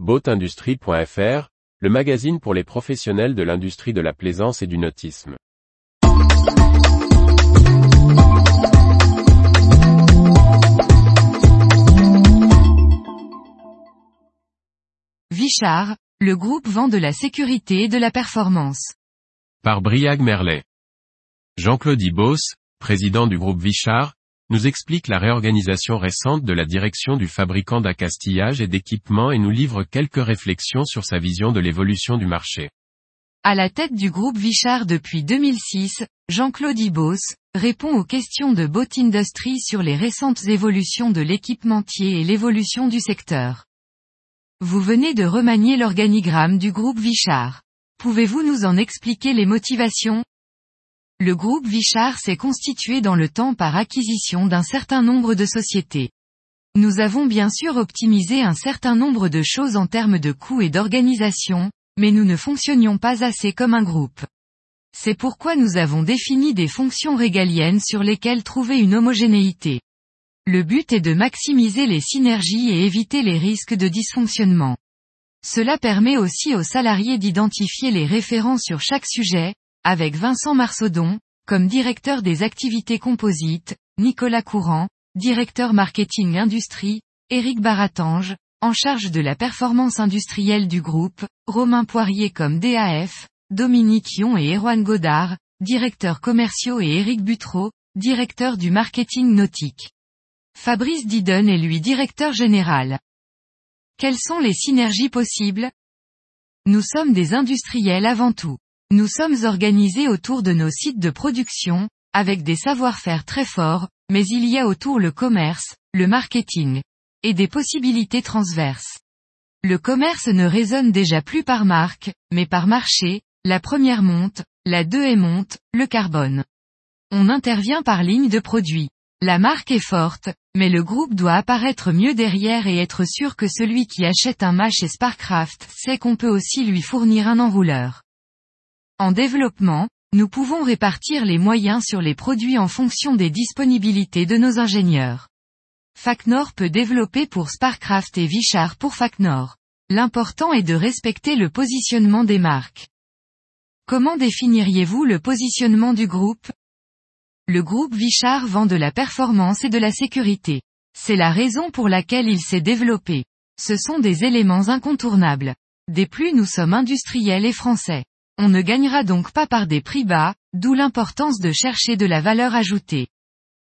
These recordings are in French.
Boatindustrie.fr, le magazine pour les professionnels de l'industrie de la plaisance et du nautisme. Vichard, le groupe vend de la sécurité et de la performance. Par Briag Merlet. Jean-Claude Ibos, président du groupe Vichard, nous explique la réorganisation récente de la direction du fabricant d'accastillage et d'équipements et nous livre quelques réflexions sur sa vision de l'évolution du marché. À la tête du groupe Vichard depuis 2006, Jean-Claude Ibos, répond aux questions de Boat Industry sur les récentes évolutions de l'équipementier et l'évolution du secteur. Vous venez de remanier l'organigramme du groupe Vichard. Pouvez-vous nous en expliquer les motivations? Le groupe Vichard s'est constitué dans le temps par acquisition d'un certain nombre de sociétés. Nous avons bien sûr optimisé un certain nombre de choses en termes de coûts et d'organisation, mais nous ne fonctionnions pas assez comme un groupe. C'est pourquoi nous avons défini des fonctions régaliennes sur lesquelles trouver une homogénéité. Le but est de maximiser les synergies et éviter les risques de dysfonctionnement. Cela permet aussi aux salariés d'identifier les référents sur chaque sujet, avec Vincent Marsaudon, comme directeur des activités composites, Nicolas Courant, directeur marketing industrie, Éric Baratange, en charge de la performance industrielle du groupe, Romain Poirier comme DAF, Dominique Yon et Erwan Godard, directeurs commerciaux et Éric Butreau, directeur du marketing nautique. Fabrice Didon est lui directeur général. Quelles sont les synergies possibles? Nous sommes des industriels avant tout. Nous sommes organisés autour de nos sites de production, avec des savoir-faire très forts, mais il y a autour le commerce, le marketing, et des possibilités transverses. Le commerce ne résonne déjà plus par marque, mais par marché, la première monte, la deux est monte, le carbone. On intervient par ligne de produits. La marque est forte, mais le groupe doit apparaître mieux derrière et être sûr que celui qui achète un mât chez Sparcraft sait qu'on peut aussi lui fournir un enrouleur. En développement, nous pouvons répartir les moyens sur les produits en fonction des disponibilités de nos ingénieurs. Facnor peut développer pour Sparcraft et Vichard pour Facnor. L'important est de respecter le positionnement des marques. Comment définiriez-vous le positionnement du groupe? Le groupe Vichard vend de la performance et de la sécurité. C'est la raison pour laquelle il s'est développé. Ce sont des éléments incontournables. Des plus nous sommes industriels et français. On ne gagnera donc pas par des prix bas, d'où l'importance de chercher de la valeur ajoutée.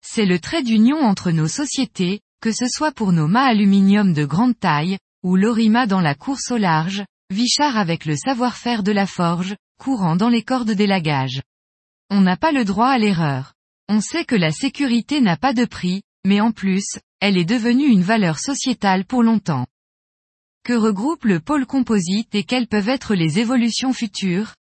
C'est le trait d'union entre nos sociétés, que ce soit pour nos mâts aluminium de grande taille, ou l'orima dans la course au large, Vichard avec le savoir-faire de la forge, courant dans les cordes d'élagage. On n'a pas le droit à l'erreur. On sait que la sécurité n'a pas de prix, mais en plus, elle est devenue une valeur sociétale pour longtemps. Que regroupe le pôle composite et quelles peuvent être les évolutions futures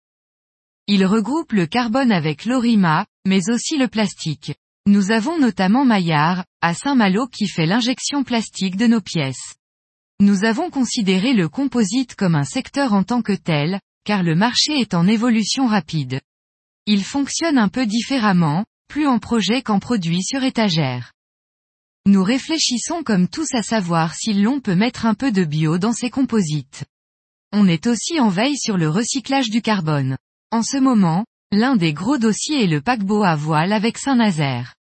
Il regroupe le carbone avec l'orima, mais aussi le plastique. Nous avons notamment Maillard, à Saint-Malo qui fait l'injection plastique de nos pièces. Nous avons considéré le composite comme un secteur en tant que tel, car le marché est en évolution rapide. Il fonctionne un peu différemment, plus en projet qu'en produit sur étagère. Nous réfléchissons comme tous à savoir si l'on peut mettre un peu de bio dans ces composites. On est aussi en veille sur le recyclage du carbone. En ce moment, l'un des gros dossiers est le paquebot à voile avec Saint-Nazaire.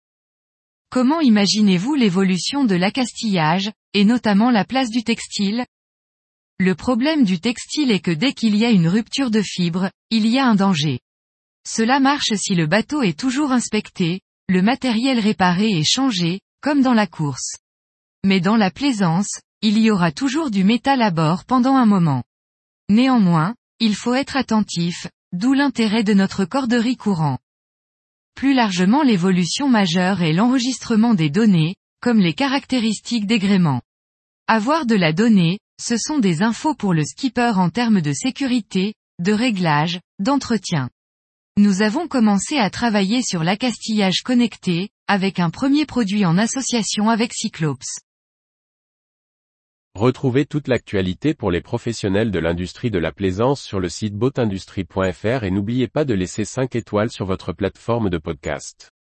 Comment imaginez-vous l'évolution de l'accastillage, et notamment la place du textile? Le problème du textile est que dès qu'il y a une rupture de fibre, il y a un danger. Cela marche si le bateau est toujours inspecté, le matériel réparé et changé, comme dans la course. Mais dans la plaisance, il y aura toujours du métal à bord pendant un moment. Néanmoins, il faut être attentif, d'où l'intérêt de notre corderie courant. Plus largement l'évolution majeure est l'enregistrement des données, comme les caractéristiques des gréements. Avoir de la donnée, ce sont des infos pour le skipper en termes de sécurité, de réglage, d'entretien. Nous avons commencé à travailler sur l'accastillage connecté, avec un premier produit en association avec Cyclops. Retrouvez toute l'actualité pour les professionnels de l'industrie de la plaisance sur le site boatindustrie.fr et n'oubliez pas de laisser 5 étoiles sur votre plateforme de podcast.